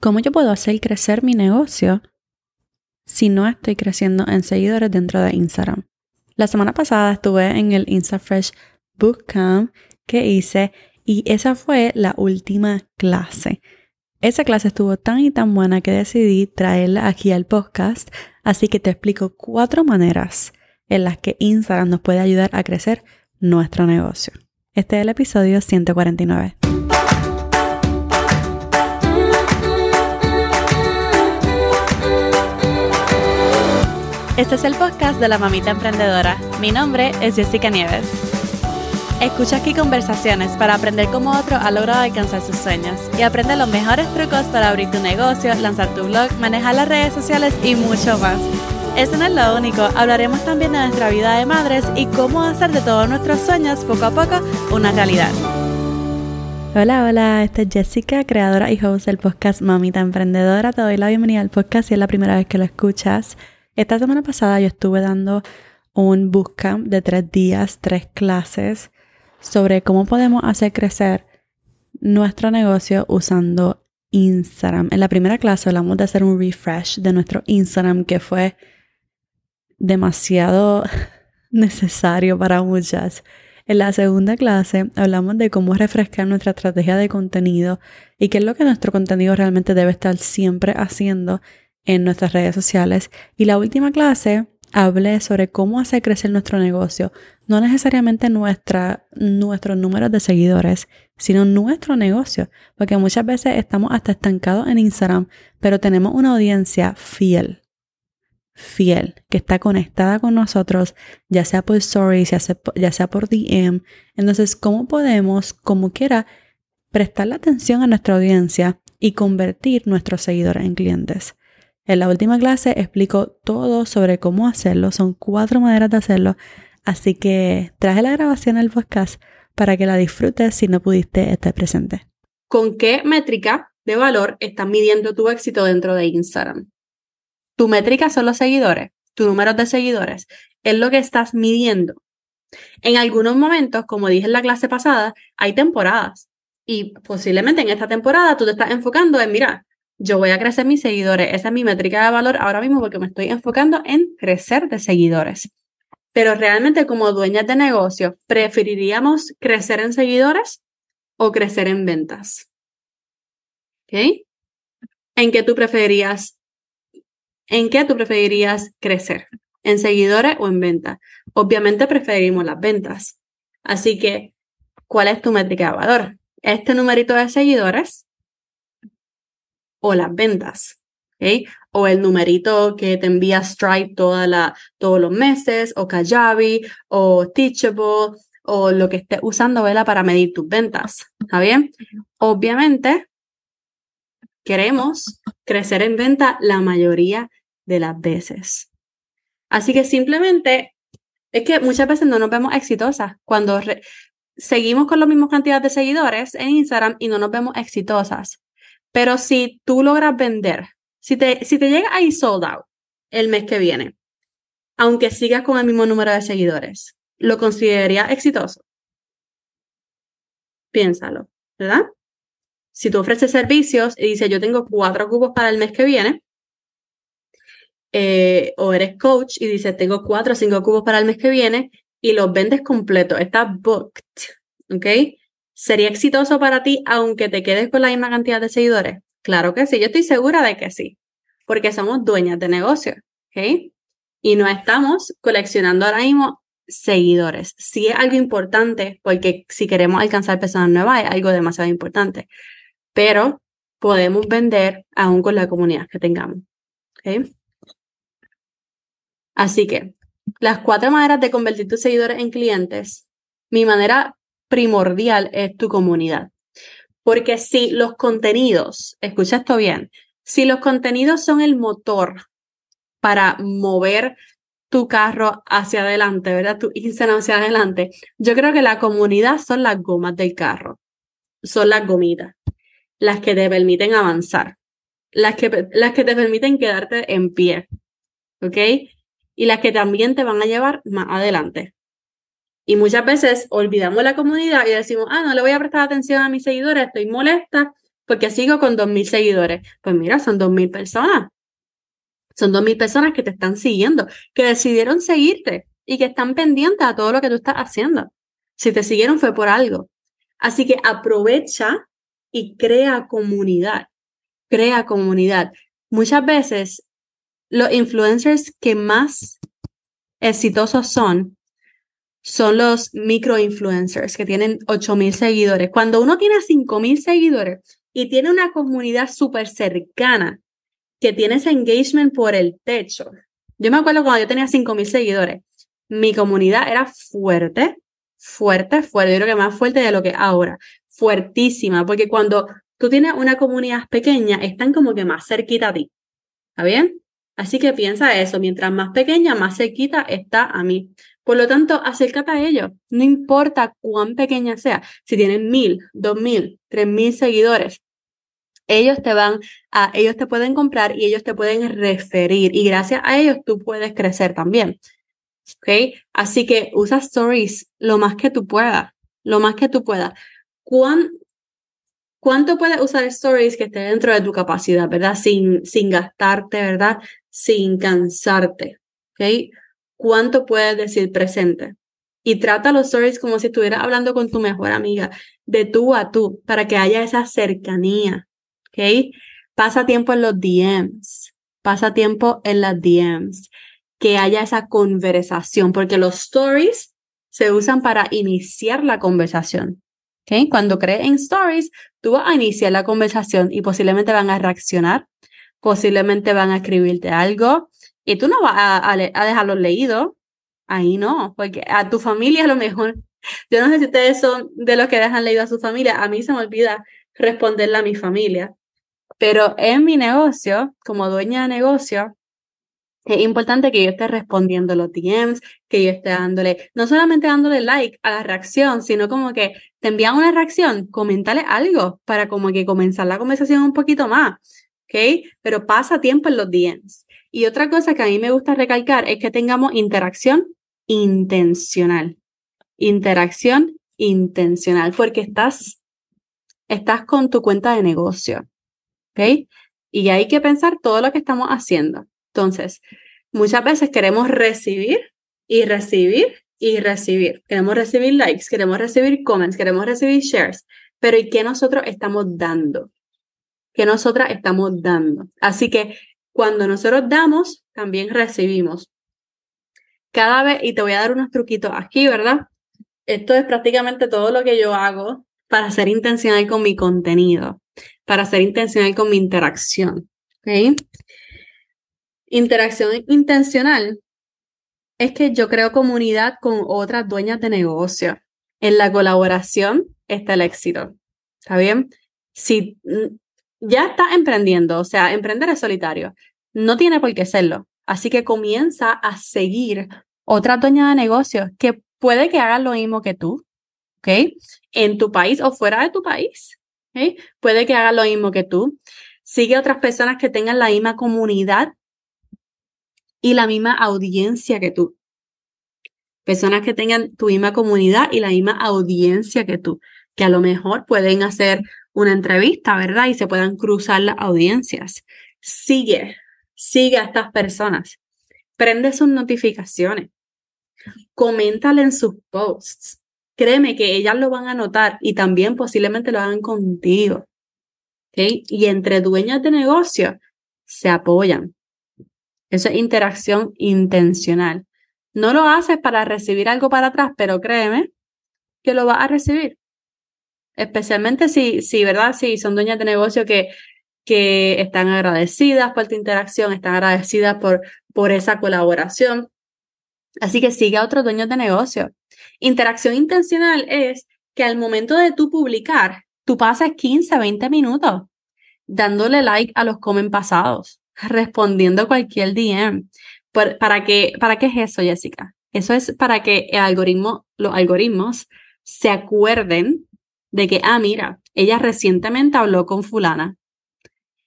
¿Cómo yo puedo hacer crecer mi negocio si no estoy creciendo en seguidores dentro de Instagram? La semana pasada estuve en el InstaFresh Bootcamp que hice y esa fue la última clase. Esa clase estuvo tan y tan buena que decidí traerla aquí al podcast, así que te explico cuatro maneras en las que Instagram nos puede ayudar a crecer nuestro negocio. Este es el episodio 149. Este es el podcast de la mamita emprendedora. Mi nombre es Jessica Nieves. Escucha aquí conversaciones para aprender cómo otro ha logrado alcanzar sus sueños y aprende los mejores trucos para abrir tu negocio, lanzar tu blog, manejar las redes sociales y mucho más. Eso no es lo único, hablaremos también de nuestra vida de madres y cómo hacer de todos nuestros sueños poco a poco una realidad. Hola, hola, esta es Jessica, creadora y host del podcast Mamita Emprendedora. Te doy la bienvenida al podcast si es la primera vez que lo escuchas. Esta semana pasada yo estuve dando un bootcamp de tres días, tres clases sobre cómo podemos hacer crecer nuestro negocio usando Instagram. En la primera clase hablamos de hacer un refresh de nuestro Instagram que fue demasiado necesario para muchas. En la segunda clase hablamos de cómo refrescar nuestra estrategia de contenido y qué es lo que nuestro contenido realmente debe estar siempre haciendo en nuestras redes sociales. Y la última clase hablé sobre cómo hacer crecer nuestro negocio, no necesariamente nuestra, nuestros números de seguidores, sino nuestro negocio, porque muchas veces estamos hasta estancados en Instagram, pero tenemos una audiencia fiel, fiel, que está conectada con nosotros, ya sea por stories, ya sea, ya sea por DM. Entonces, ¿cómo podemos, como quiera, prestar la atención a nuestra audiencia y convertir nuestros seguidores en clientes? En la última clase explico todo sobre cómo hacerlo. Son cuatro maneras de hacerlo. Así que traje la grabación al podcast para que la disfrutes si no pudiste estar presente. ¿Con qué métrica de valor estás midiendo tu éxito dentro de Instagram? Tu métrica son los seguidores, tu número de seguidores. Es lo que estás midiendo. En algunos momentos, como dije en la clase pasada, hay temporadas. Y posiblemente en esta temporada tú te estás enfocando en, mira, yo voy a crecer mis seguidores. Esa es mi métrica de valor ahora mismo porque me estoy enfocando en crecer de seguidores. Pero realmente como dueñas de negocio, ¿preferiríamos crecer en seguidores o crecer en ventas? ¿En qué tú preferirías, en qué tú preferirías crecer? ¿En seguidores o en ventas? Obviamente preferimos las ventas. Así que, ¿cuál es tu métrica de valor? Este numerito de seguidores o las ventas. O el numerito que te envía Stripe toda la, todos los meses, o Kajabi, o Teachable, o lo que estés usando. Para medir tus ventas. ¿Está bien? Obviamente, queremos crecer en venta la mayoría de las veces. Así que simplemente es que muchas veces no nos vemos exitosas cuando seguimos con la misma cantidad de seguidores en Instagram y no nos vemos exitosas. Pero si tú logras vender, si te, si te llega ahí sold out el mes que viene, aunque sigas con el mismo número de seguidores, ¿lo consideraría exitoso? Piénsalo, ¿verdad? Si tú ofreces servicios y dices, yo tengo cuatro cubos para el mes que viene, eh, o eres coach y dices, tengo cuatro o cinco cubos para el mes que viene, y los vendes completo, está booked, ¿ok? ¿Sería exitoso para ti aunque te quedes con la misma cantidad de seguidores? Claro que sí, yo estoy segura de que sí, porque somos dueñas de negocio, ¿ok? Y no estamos coleccionando ahora mismo seguidores. Sí es algo importante, porque si queremos alcanzar personas nuevas es algo demasiado importante, pero podemos vender aún con la comunidad que tengamos, ¿ok? Así que las cuatro maneras de convertir tus seguidores en clientes. Mi manera primordial es tu comunidad. Porque si los contenidos, escucha esto bien, si los contenidos son el motor para mover tu carro hacia adelante, ¿verdad? Tu Instagram hacia adelante, yo creo que la comunidad son las gomas del carro, son las gomitas, las que te permiten avanzar, las que, las que te permiten quedarte en pie, ¿ok? Y las que también te van a llevar más adelante. Y muchas veces olvidamos la comunidad y decimos, ah, no le voy a prestar atención a mis seguidores, estoy molesta porque sigo con 2.000 seguidores. Pues mira, son 2.000 personas. Son 2.000 personas que te están siguiendo, que decidieron seguirte y que están pendientes a todo lo que tú estás haciendo. Si te siguieron fue por algo. Así que aprovecha y crea comunidad. Crea comunidad. Muchas veces los influencers que más exitosos son son los micro influencers que tienen 8000 seguidores. Cuando uno tiene 5000 seguidores y tiene una comunidad súper cercana que tiene ese engagement por el techo. Yo me acuerdo cuando yo tenía 5000 seguidores, mi comunidad era fuerte, fuerte, fuerte, yo creo que más fuerte de lo que ahora, fuertísima, porque cuando tú tienes una comunidad pequeña, están como que más cerquita a ti. ¿Está bien? Así que piensa eso, mientras más pequeña, más cerquita está a mí. Por lo tanto, acércate a ellos, no importa cuán pequeña sea, si tienen mil, dos mil, tres mil seguidores, ellos te van a, ellos te pueden comprar y ellos te pueden referir y gracias a ellos tú puedes crecer también. ¿Ok? Así que usa stories lo más que tú puedas, lo más que tú puedas. ¿Cuán, ¿Cuánto puedes usar stories que esté dentro de tu capacidad, verdad? Sin, sin gastarte, ¿verdad? Sin cansarte. ¿Ok? Cuánto puedes decir presente. Y trata los stories como si estuvieras hablando con tu mejor amiga, de tú a tú, para que haya esa cercanía. ¿Ok? Pasa tiempo en los DMs. Pasa tiempo en las DMs. Que haya esa conversación, porque los stories se usan para iniciar la conversación. ¿Ok? Cuando crees en stories, tú vas a iniciar la conversación y posiblemente van a reaccionar, posiblemente van a escribirte algo, y tú no vas a, dejarlo leído. Ahí no, porque a tu familia a lo mejor. Yo no sé si ustedes son de los que dejan leído a su familia. A mí se me olvida responderle a mi familia. Pero en mi negocio, como dueña de negocio, es importante que yo esté respondiendo los DMs, que yo esté dándole, no solamente dándole like a la reacción, sino como que te envían una reacción, coméntale algo para como que comenzar la conversación un poquito más, ¿ok? Pero pasa tiempo en los DMs. Y otra cosa que a mí me gusta recalcar es que tengamos interacción intencional. Interacción intencional, porque estás, estás con tu cuenta de negocio. ¿Ok? Y hay que pensar todo lo que estamos haciendo. Entonces, muchas veces queremos recibir y recibir y recibir. Queremos recibir likes, queremos recibir comments, queremos recibir shares. Pero ¿y qué nosotros estamos dando? ¿Qué nosotras estamos dando? Así que cuando nosotros damos, también recibimos. Cada vez, y te voy a dar unos truquitos aquí, ¿verdad? Esto es prácticamente todo lo que yo hago para ser intencional con mi contenido, para ser intencional con mi interacción. ¿Ok? Interacción intencional es que yo creo comunidad con otras dueñas de negocio. En la colaboración está el éxito. ¿Está bien? Si ya estás emprendiendo, o sea, emprender es solitario. No tiene por qué serlo. Así que comienza a seguir otra dueña de negocios que puede que hagan lo mismo que tú, ¿ok? En tu país o fuera de tu país, ¿ok? Puede que hagan lo mismo que tú. Sigue otras personas que tengan la misma comunidad y la misma audiencia que tú. Personas que tengan tu misma comunidad y la misma audiencia que tú, que a lo mejor pueden hacer una entrevista, ¿verdad? Y se puedan cruzar las audiencias. Sigue, sigue a estas personas. Prende sus notificaciones. Coméntale en sus posts. Créeme que ellas lo van a notar y también posiblemente lo hagan contigo. ¿Okay? Y entre dueñas de negocio se apoyan. Eso es interacción intencional. No lo haces para recibir algo para atrás, pero créeme que lo vas a recibir especialmente si, si, ¿verdad? Si son dueñas de negocio que, que están agradecidas por tu interacción, están agradecidas por, por esa colaboración. Así que sigue a otros dueños de negocio. Interacción intencional es que al momento de tú publicar, tú pases 15, 20 minutos dándole like a los comen pasados, respondiendo cualquier DM. ¿Para qué, ¿Para qué es eso, Jessica? Eso es para que el algoritmo, los algoritmos se acuerden de que, ah, mira, ella recientemente habló con fulana.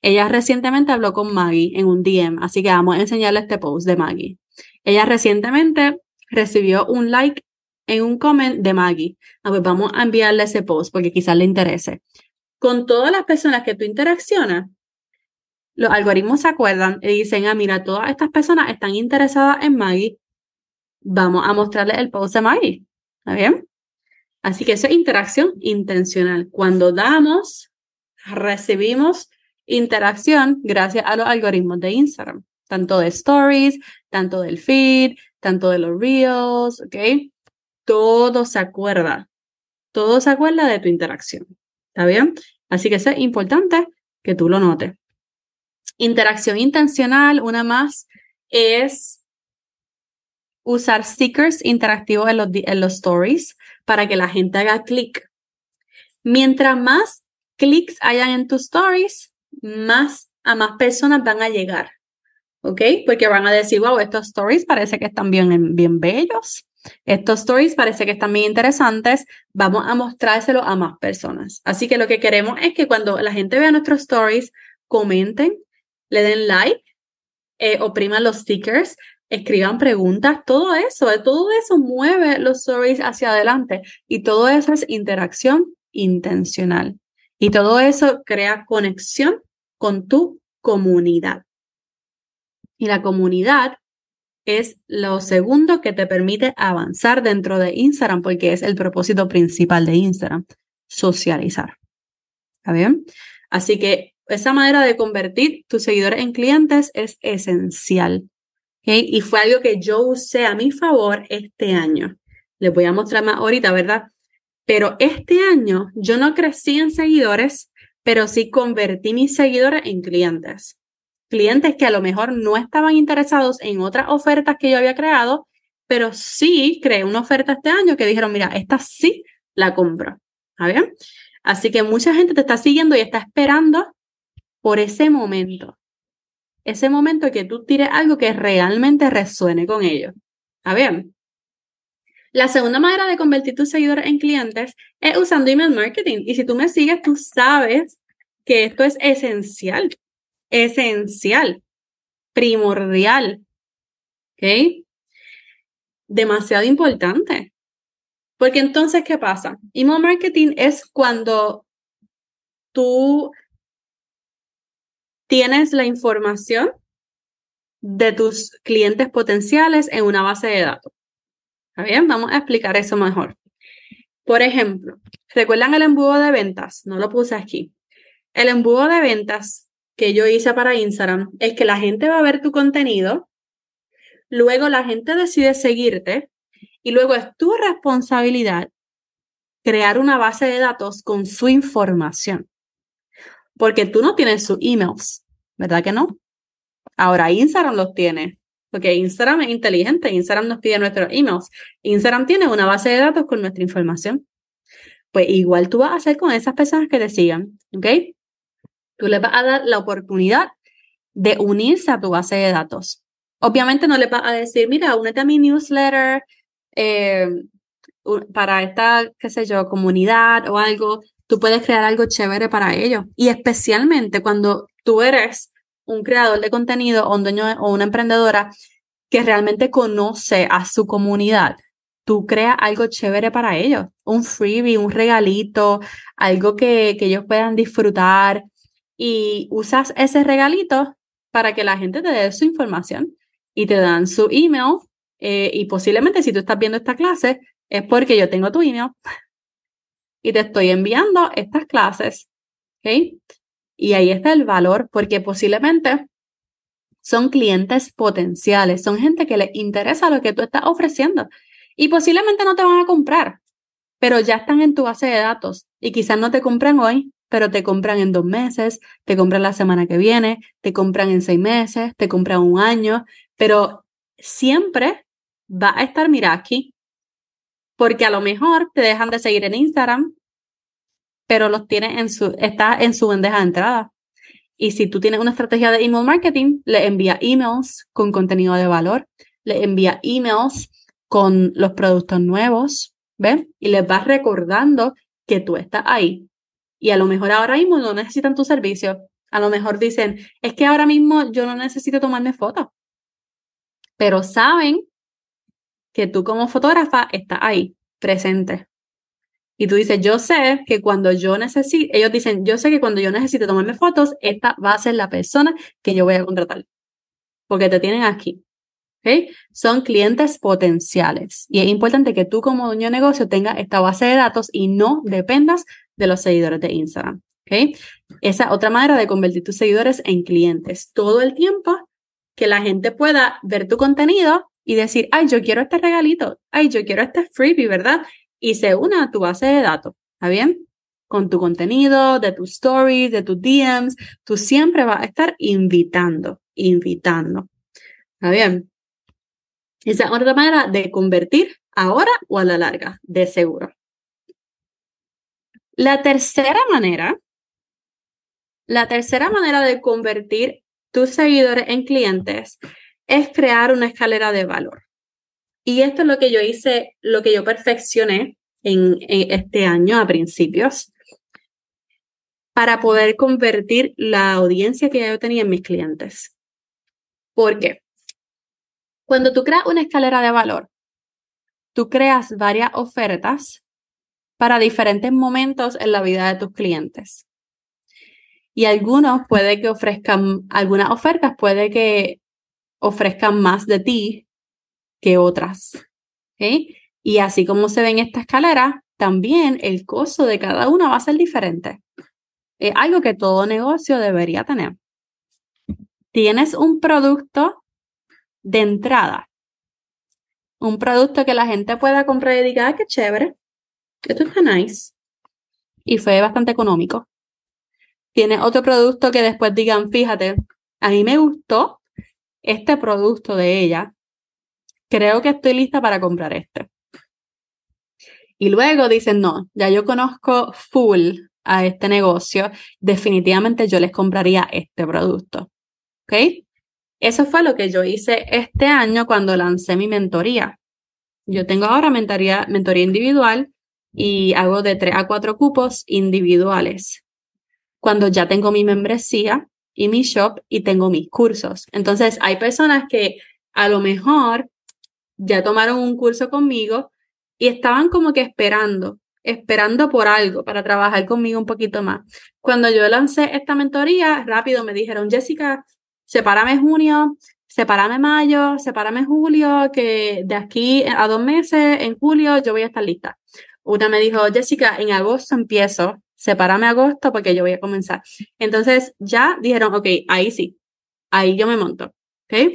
Ella recientemente habló con Maggie en un DM, así que vamos a enseñarle este post de Maggie. Ella recientemente recibió un like en un comment de Maggie. Ah, pues vamos a enviarle ese post porque quizás le interese. con todas las personas que tú interaccionas, los algoritmos se acuerdan y dicen, ah, mira, todas estas personas están interesadas en Maggie, vamos a mostrarles el post de Maggie. ¿Está bien? Así que eso es interacción intencional. Cuando damos, recibimos interacción gracias a los algoritmos de Instagram, tanto de stories, tanto del feed, tanto de los reels, ¿ok? Todo se acuerda, todo se acuerda de tu interacción. ¿Está bien? Así que eso es importante que tú lo notes. Interacción intencional, una más, es usar stickers interactivos en los, en los stories para que la gente haga clic. Mientras más clics hayan en tus stories, más a más personas van a llegar. ¿Ok? Porque van a decir, wow, estos stories parece que están bien, bien bellos. Estos stories parece que están bien interesantes. Vamos a mostrárselo a más personas. Así que lo que queremos es que cuando la gente vea nuestros stories, comenten, le den like, eh, opriman los stickers, escriban preguntas, todo eso, todo eso mueve los stories hacia adelante y todo eso es interacción intencional. Y todo eso crea conexión con tu comunidad. Y la comunidad es lo segundo que te permite avanzar dentro de Instagram porque es el propósito principal de Instagram, socializar. ¿Está bien? Así que esa manera de convertir tus seguidores en clientes es esencial. Y fue algo que yo usé a mi favor este año. Les voy a mostrar más ahorita, ¿verdad? Pero este año yo no crecí en seguidores, pero sí convertí mis seguidores en clientes. Clientes que a lo mejor no estaban interesados en otras ofertas que yo había creado, pero sí creé una oferta este año que dijeron, mira, esta sí la compro. ¿Está? Así que mucha gente te está siguiendo y está esperando por ese momento ese momento que tú tires algo que realmente resuene con ellos. ¿Está bien? La segunda manera de convertir tus seguidores en clientes es usando email marketing. Y si tú me sigues, tú sabes que esto es esencial, esencial, primordial. ¿Ok? Demasiado importante. Porque entonces, ¿qué pasa? Email marketing es cuando tú tienes la información de tus clientes potenciales en una base de datos. ¿Está bien? Vamos a explicar eso mejor. Por ejemplo, ¿recuerdan el embudo de ventas? No lo puse aquí. El embudo de ventas que yo hice para Instagram es que la gente va a ver tu contenido, luego la gente decide seguirte y luego es tu responsabilidad crear una base de datos con su información porque tú no tienes sus emails, ¿verdad que no? Ahora Instagram los tiene, porque Instagram es inteligente, Instagram nos pide nuestros emails. Instagram tiene una base de datos con nuestra información. Pues igual tú vas a hacer con esas personas que te sigan, ¿ok? Tú les vas a dar la oportunidad de unirse a tu base de datos. Obviamente no les vas a decir, mira, únete a mi newsletter eh, para esta, qué sé yo, comunidad o algo tú puedes crear algo chévere para ellos. Y especialmente cuando tú eres un creador de contenido o un dueño o una emprendedora que realmente conoce a su comunidad, tú creas algo chévere para ellos, un freebie, un regalito, algo que, que ellos puedan disfrutar y usas ese regalito para que la gente te dé su información y te dan su email eh, y posiblemente si tú estás viendo esta clase es porque yo tengo tu email y te estoy enviando estas clases. ¿Ok? Y ahí está el valor porque posiblemente son clientes potenciales, son gente que les interesa lo que tú estás ofreciendo y posiblemente no te van a comprar, pero ya están en tu base de datos y quizás no te compran hoy, pero te compran en dos meses, te compran la semana que viene, te compran en seis meses, te compran un año, pero siempre va a estar, mira aquí, porque a lo mejor te dejan de seguir en Instagram, pero los tienes en su, está en su bandeja de entrada. Y si tú tienes una estrategia de email marketing, le envía emails con contenido de valor, le envía emails con los productos nuevos, ¿ves? Y les vas recordando que tú estás ahí. Y a lo mejor ahora mismo no necesitan tu servicio. A lo mejor dicen, es que ahora mismo yo no necesito tomarme fotos. Pero saben que tú como fotógrafa estás ahí, presente. Y tú dices, yo sé que cuando yo necesito, ellos dicen, yo sé que cuando yo necesite tomarme fotos, esta va a ser la persona que yo voy a contratar. Porque te tienen aquí. ¿Okay? Son clientes potenciales. Y es importante que tú como dueño de negocio tengas esta base de datos y no dependas de los seguidores de Instagram. ¿Okay? Esa es otra manera de convertir tus seguidores en clientes. Todo el tiempo que la gente pueda ver tu contenido y decir, ay, yo quiero este regalito, ay, yo quiero este freebie, ¿verdad? Y se una a tu base de datos, ¿está bien? Con tu contenido, de tus stories, de tus DMs, tú siempre vas a estar invitando, invitando. ¿Está bien? Esa es otra manera de convertir ahora o a la larga, de seguro. La tercera manera, la tercera manera de convertir tus seguidores en clientes es crear una escalera de valor. Y esto es lo que yo hice, lo que yo perfeccioné en, este año a principios para poder convertir la audiencia que yo tenía en mis clientes. ¿Por qué? Cuando tú creas una escalera de valor, tú creas varias ofertas para diferentes momentos en la vida de tus clientes. Y algunos puede que ofrezcan, algunas ofertas puede que ofrezcan más de ti que otras. Y así como se ve en esta escalera, también el costo de cada una va a ser diferente. Es algo que todo negocio debería tener. Tienes un producto de entrada. Un producto que la gente pueda comprar y diga, ah, qué chévere, esto está nice. Y fue bastante económico. Tiene otro producto que después digan, fíjate, a mí me gustó este producto de ella. Creo que estoy lista para comprar este. Y luego dicen, no, ya yo conozco full a este negocio, definitivamente yo les compraría este producto. ¿Ok? Eso fue lo que yo hice este año cuando lancé mi mentoría. Yo tengo ahora mentoría, mentoría individual y hago de tres a cuatro cupos individuales. Cuando ya tengo mi membresía y mi shop y tengo mis cursos. Entonces, hay personas que a lo mejor ya tomaron un curso conmigo y estaban como que esperando, esperando por algo para trabajar conmigo un poquito más. Cuando yo lancé esta mentoría, rápido me dijeron, Jessica, sepárame junio, sepárame mayo, sepárame julio, que de aquí a dos meses, en julio, yo voy a estar lista. Una me dijo, Jessica, en agosto empiezo, sepárame agosto porque yo voy a comenzar. Entonces ya dijeron, ok, ahí sí, ahí yo me monto, ¿ok?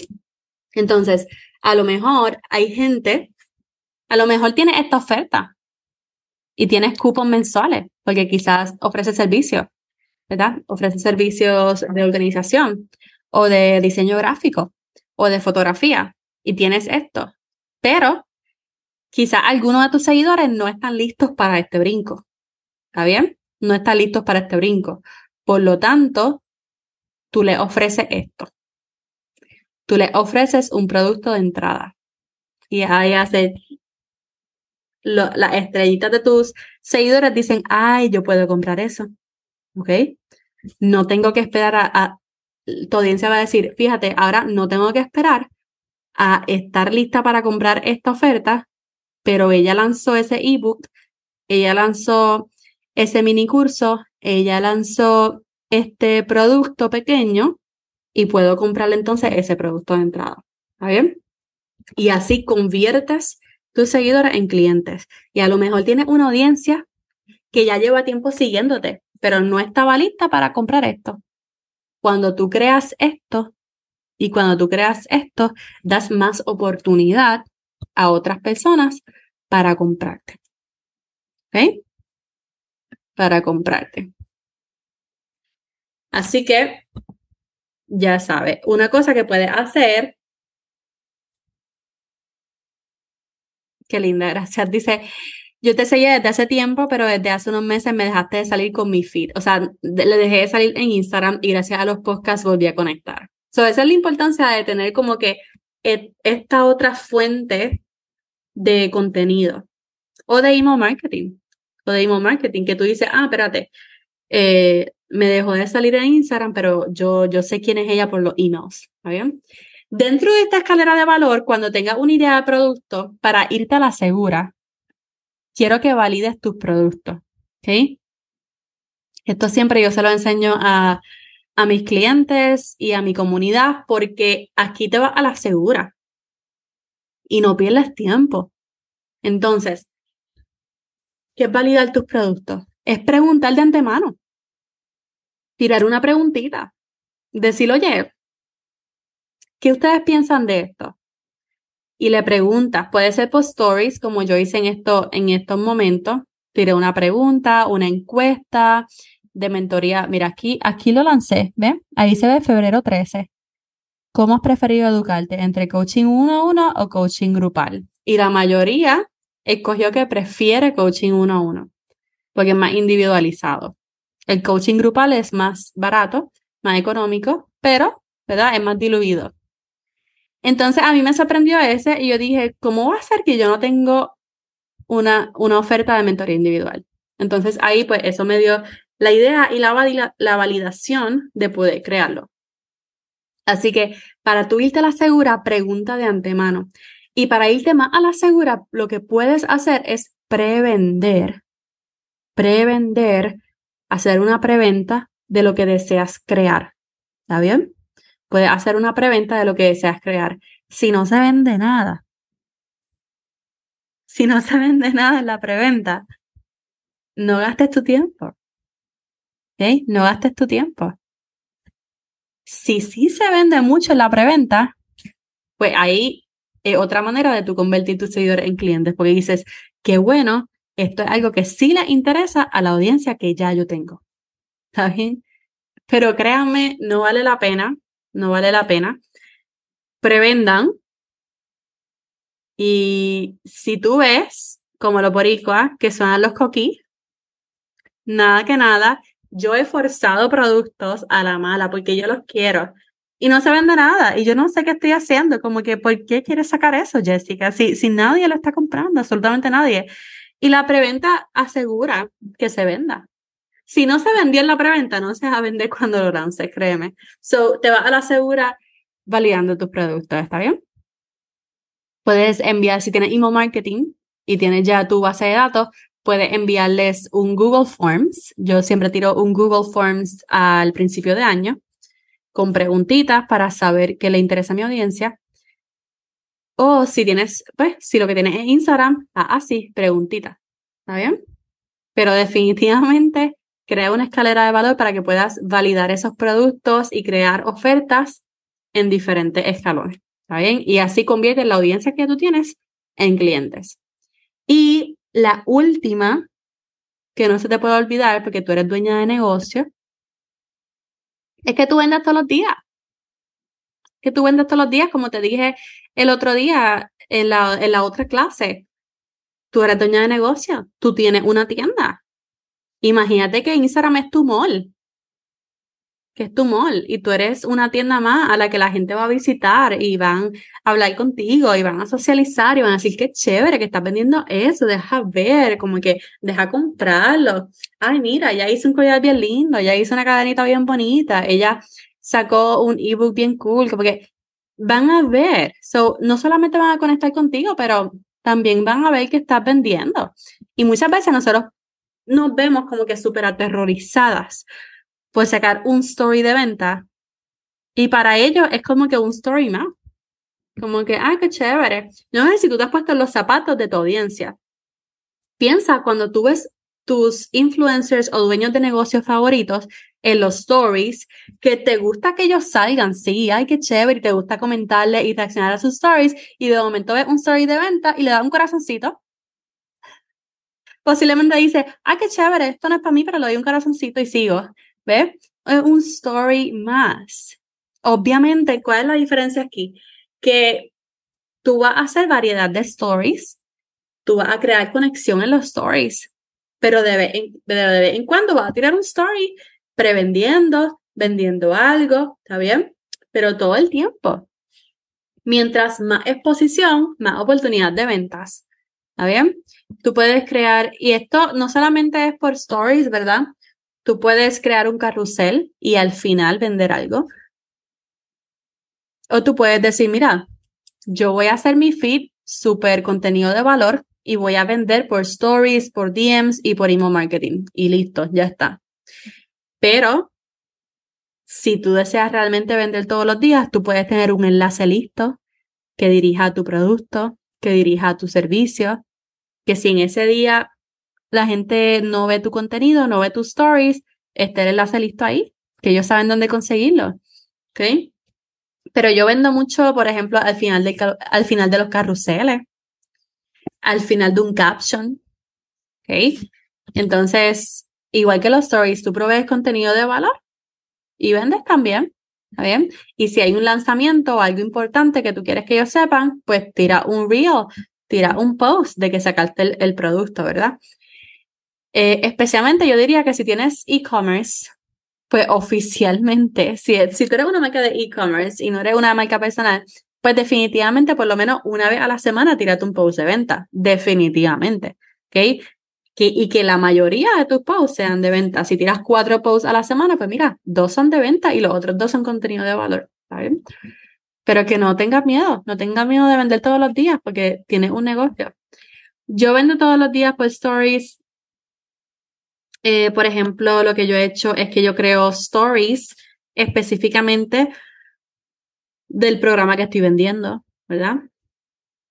Entonces, a lo mejor hay gente, a lo mejor tiene esta oferta y tienes cupos mensuales porque quizás ofrece servicios, ¿verdad? Ofrece servicios de organización o de diseño gráfico o de fotografía y tienes esto. Pero quizá algunos de tus seguidores no están listos para este brinco. ¿Está bien? No están listos para este brinco. Por lo tanto, tú le ofreces esto. Tú le ofreces un producto de entrada. Y ahí hace las estrellitas de tus seguidores dicen, ay, yo puedo comprar eso. ¿Ok? No tengo que esperar a tu audiencia va a decir, fíjate, ahora no tengo que esperar a estar lista para comprar esta oferta, pero ella lanzó ese ebook, ella lanzó ese mini curso, ella lanzó este producto pequeño y puedo comprarle entonces ese producto de entrada. ¿Está bien? Y así conviertes tus seguidores en clientes. Y a lo mejor tienes una audiencia que ya lleva tiempo siguiéndote, pero no estaba lista para comprar esto. Cuando tú creas esto y cuando tú creas esto, das más oportunidad a otras personas para comprarte. ¿Ok? Para comprarte. Así que, ya sabes, una cosa que puedes hacer. Qué linda, gracias. Dice, yo te seguía desde hace tiempo, pero desde hace unos meses me dejaste de salir con mi feed. O sea, le dejé de salir en Instagram y gracias a los podcasts volví a conectar. So, esa es la importancia de tener como que e, esta otra fuente de contenido o de email marketing o de email marketing que tú dices, ah, espérate, eh, me dejó de salir en Instagram, pero yo, yo sé quién es ella por los emails. ¿Está bien? Dentro de esta escalera de valor, cuando tengas una idea de producto, para irte a la segura, quiero que valides tus productos. ¿Ok? Esto siempre yo se lo enseño a, a mis clientes y a mi comunidad porque aquí te vas a la segura y no pierdes tiempo. Entonces, ¿qué es validar tus productos? Es preguntar de antemano. Tirar una preguntita. Decir, oye, ¿qué ustedes piensan de esto? Y le preguntas, puede ser por stories, como yo hice en, esto, en estos momentos. Tiré una pregunta, una encuesta de mentoría. Mira, aquí, aquí lo lancé, ¿ves? Ahí se ve febrero 13. ¿Cómo has preferido educarte entre coaching uno a uno o coaching grupal? Y la mayoría escogió que prefiere coaching uno a uno, porque es más individualizado. El coaching grupal es más barato, más económico, pero, ¿verdad? Es más diluido. Entonces a mí me sorprendió ese y yo dije, ¿cómo va a ser que yo no tengo una, una oferta de mentoría individual? Entonces ahí pues eso me dio la idea y la, la validación de poder crearlo. Así que para tú irte a la segura, pregunta de antemano. Y para irte más a la segura, lo que puedes hacer es prevender, prevender, hacer una preventa de lo que deseas crear. ¿Está bien? Puedes hacer una preventa de lo que deseas crear. Si no se vende nada, si no se vende nada en la preventa, no gastes tu tiempo. ¿Ok? No gastes tu tiempo. Si sí se vende mucho en la preventa, pues ahí es otra manera de tú convertir tus seguidores en clientes, porque dices, qué bueno, esto es algo que sí le interesa a la audiencia que ya yo tengo. ¿Está bien? Pero créanme, no vale la pena, no vale la pena. Prevendan. Y si tú ves, como lo boricua, que suenan los coquí, nada que nada, yo he forzado productos a la mala porque yo los quiero y no se vende nada y yo no sé qué estoy haciendo, como que ¿por qué quieres sacar eso, Jessica? Si, si nadie lo está comprando, absolutamente nadie. Y la preventa asegura que se venda. Si no se vendió en la preventa, no se va a vender cuando lo lances, créeme. So, te vas a la segura validando tus productos, ¿está bien? Puedes enviar, si tienes email marketing y tienes ya tu base de datos, puede enviarles un Google Forms. Yo siempre tiro un Google Forms al principio de año con preguntitas para saber qué le interesa a mi audiencia. O si tienes, pues, si lo que tienes es Instagram, así, preguntitas. ¿Está bien? Pero definitivamente crea una escalera de valor para que puedas validar esos productos y crear ofertas en diferentes escalones. ¿Está bien? Y así convierte la audiencia que tú tienes en clientes. Y la última, que no se te puede olvidar porque tú eres dueña de negocio, es que tú vendas todos los días. Que tú vendas todos los días, como te dije el otro día en la, en la otra clase. Tú eres dueña de negocio, tú tienes una tienda. Imagínate que Instagram es tu mall que es tu mall y tú eres una tienda más a la que la gente va a visitar y van a hablar contigo y van a socializar y van a decir que chévere que estás vendiendo eso, deja ver, como que deja comprarlo. Ay, mira, ya hizo un collar bien lindo, ya hizo una cadenita bien bonita, ella sacó un ebook bien cool, porque van a ver, so, no solamente van a conectar contigo, pero también van a ver que estás vendiendo. Y muchas veces nosotros nos vemos como que súper aterrorizadas pues sacar un story de venta. Y para ellos es como que un story más. Como que, ah, qué chévere. No sé si tú te has puesto los zapatos de tu audiencia. Piensa cuando tú ves tus influencers o dueños de negocios favoritos en los stories, que te gusta que ellos salgan, sí, ay, qué chévere, y te gusta comentarle y reaccionar a sus stories, y de momento ves un story de venta y le da un corazoncito. Posiblemente dice, ay, qué chévere, esto no es para mí, pero le doy un corazoncito y sigo. ¿Ves? Es un story más. Obviamente, ¿cuál es la diferencia aquí? Que tú vas a hacer variedad de stories, tú vas a crear conexión en los stories, pero de vez en, de en cuando vas a tirar un story prevendiendo, vendiendo algo, ¿está bien? Pero todo el tiempo. Mientras más exposición, más oportunidad de ventas. ¿Está bien? Tú puedes crear, y esto no solamente es por stories, ¿verdad? Tú puedes crear un carrusel y al final vender algo. O tú puedes decir, mira, yo voy a hacer mi feed súper contenido de valor y voy a vender por stories, por DMs y por email marketing. Y listo, ya está. Pero si tú deseas realmente vender todos los días, tú puedes tener un enlace listo que dirija a tu producto, que dirija a tu servicio, que si en ese día la gente no ve tu contenido, no ve tus stories, esté el enlace listo ahí, que ellos saben dónde conseguirlo. ¿Ok? Pero yo vendo mucho, por ejemplo, al final de, al final de los carruseles, al final de un caption. ¿Ok? Entonces, igual que los stories, tú provees contenido de valor y vendes también. ¿Está bien? Y si hay un lanzamiento o algo importante que tú quieres que ellos sepan, pues tira un reel, tira un post de que sacaste el, producto, ¿verdad? Eh, especialmente yo diría que si tienes e-commerce, pues oficialmente, si, si tú eres una marca de e-commerce y no eres una marca personal, pues definitivamente por lo menos una vez a la semana tírate un post de venta, definitivamente, ¿ok? Y que la mayoría de tus posts sean de venta. Si tiras cuatro posts a la semana, pues mira, dos son de venta y los otros dos son contenido de valor, ¿sabes? Pero que no tengas miedo, no tengas miedo de vender todos los días porque tienes un negocio. Yo vendo todos los días por stories. Eh, por ejemplo, lo que yo he hecho es que yo creo stories específicamente del programa que estoy vendiendo, ¿verdad?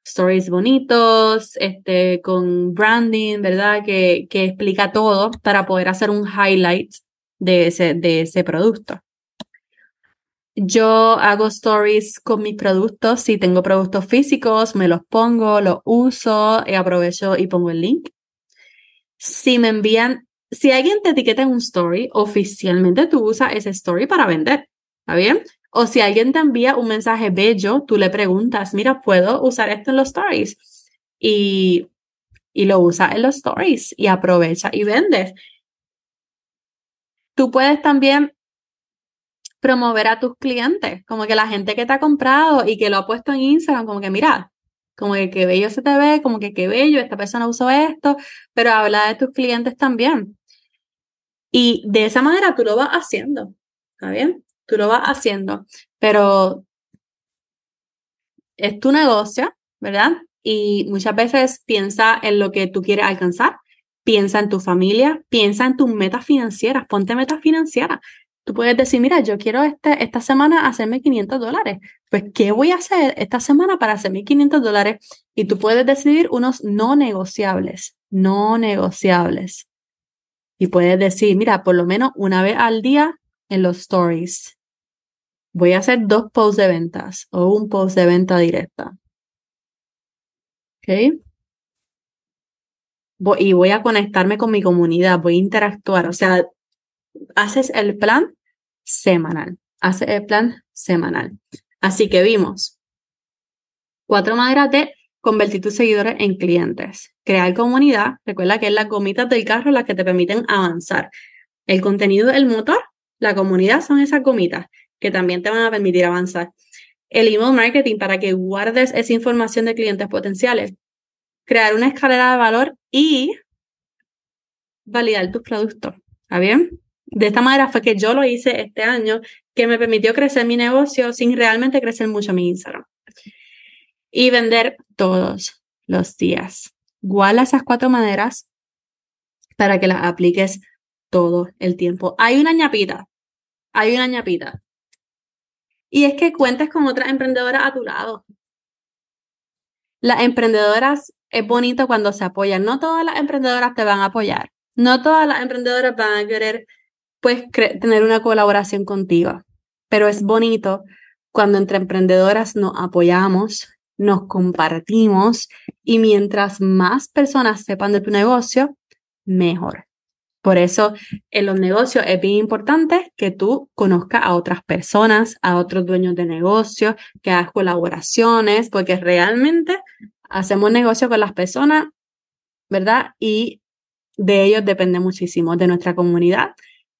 Stories bonitos, este, con branding, ¿verdad? Que, que explica todo para poder hacer un highlight de ese, de ese producto. Yo hago stories con mis productos. Si tengo productos físicos, me los pongo, los uso, y aprovecho y pongo el link. Si me envían, si alguien te etiqueta en un story, oficialmente tú usas ese story para vender. ¿Está bien? O si alguien te envía un mensaje bello, tú le preguntas, mira, ¿puedo usar esto en los stories? Y, y lo usa en los stories y aprovecha y vendes. Tú puedes también promover a tus clientes, como que la gente que te ha comprado y que lo ha puesto en Instagram, como que mira, como que qué bello se te ve, como que qué bello, esta persona usó esto, pero habla de tus clientes también. Y de esa manera tú lo vas haciendo, ¿está bien? Tú lo vas haciendo, pero es tu negocio, ¿verdad? Y muchas veces piensa en lo que tú quieres alcanzar, piensa en tu familia, piensa en tus metas financieras, ponte metas financieras. Tú puedes decir, mira, yo quiero este, esta semana hacerme 500 dólares. Pues, ¿qué voy a hacer esta semana para hacerme 500 dólares? Y tú puedes decidir unos no negociables, no negociables. Y puedes decir, mira, por lo menos una vez al día en los stories. Voy a hacer dos posts de ventas o un post de venta directa. ¿Ok? y voy a conectarme con mi comunidad, voy a interactuar. O sea, haces el plan semanal. Haces el plan semanal. Así que vimos cuatro maneras de convertir tus seguidores en clientes. Crear comunidad. Recuerda que es las gomitas del carro las que te permiten avanzar. El contenido del motor la comunidad son esas gomitas que también te van a permitir avanzar. El email marketing para que guardes esa información de clientes potenciales. Crear una escalera de valor y validar tus productos. ¿Está bien? De esta manera fue que yo lo hice este año, que me permitió crecer mi negocio sin realmente crecer mucho mi Instagram. Y vender todos los días. Guarda esas cuatro maneras para que las apliques todo el tiempo. Hay una ñapita, hay una ñapita. Y es que cuentes con otras emprendedoras a tu lado. Las emprendedoras es bonito cuando se apoyan. No todas las emprendedoras te van a apoyar. No todas las emprendedoras van a querer pues tener una colaboración contigo. Pero es bonito cuando entre emprendedoras nos apoyamos, nos compartimos y mientras más personas sepan de tu negocio, mejor. Por eso en los negocios es bien importante que tú conozcas a otras personas, a otros dueños de negocios, que hagas colaboraciones, porque realmente hacemos negocio con las personas, ¿verdad? Y de ellos depende muchísimo, de nuestra comunidad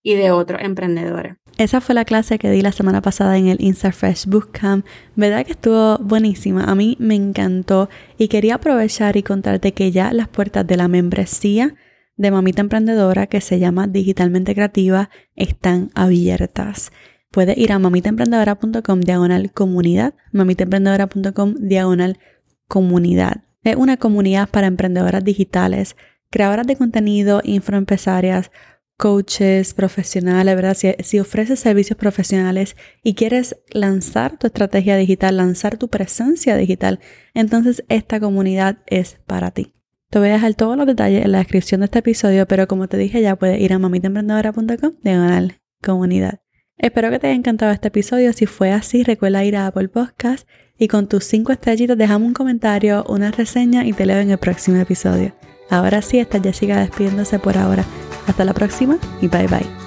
y de otros emprendedores. Esa fue la clase que di la semana pasada en el InstaFresh Bootcamp. ¿Verdad que estuvo buenísima? A mí me encantó y quería aprovechar y contarte que ya las puertas de la membresía de Mamita Emprendedora que se llama Digitalmente Creativa están abiertas. Puedes ir a mamitaemprendedora.com diagonal comunidad, mamitaemprendedora.com diagonal comunidad. Es una comunidad para emprendedoras digitales, creadoras de contenido, infoempresarias, coaches profesionales, ¿verdad? Si, si, ofreces servicios profesionales y quieres lanzar tu estrategia digital, lanzar tu presencia digital, entonces esta comunidad es para ti. Te voy a dejar todos los detalles en la descripción de este episodio, pero como te dije ya puedes ir a mamitaemprendedora.com ganar comunidad. Espero que te haya encantado este episodio. Si fue así, recuerda ir a Apple Podcast y con tus cinco estrellitas dejame un comentario, una reseña y te leo en el próximo episodio. Ahora sí, esta Jessica despidiéndose por ahora. Hasta la próxima y bye bye.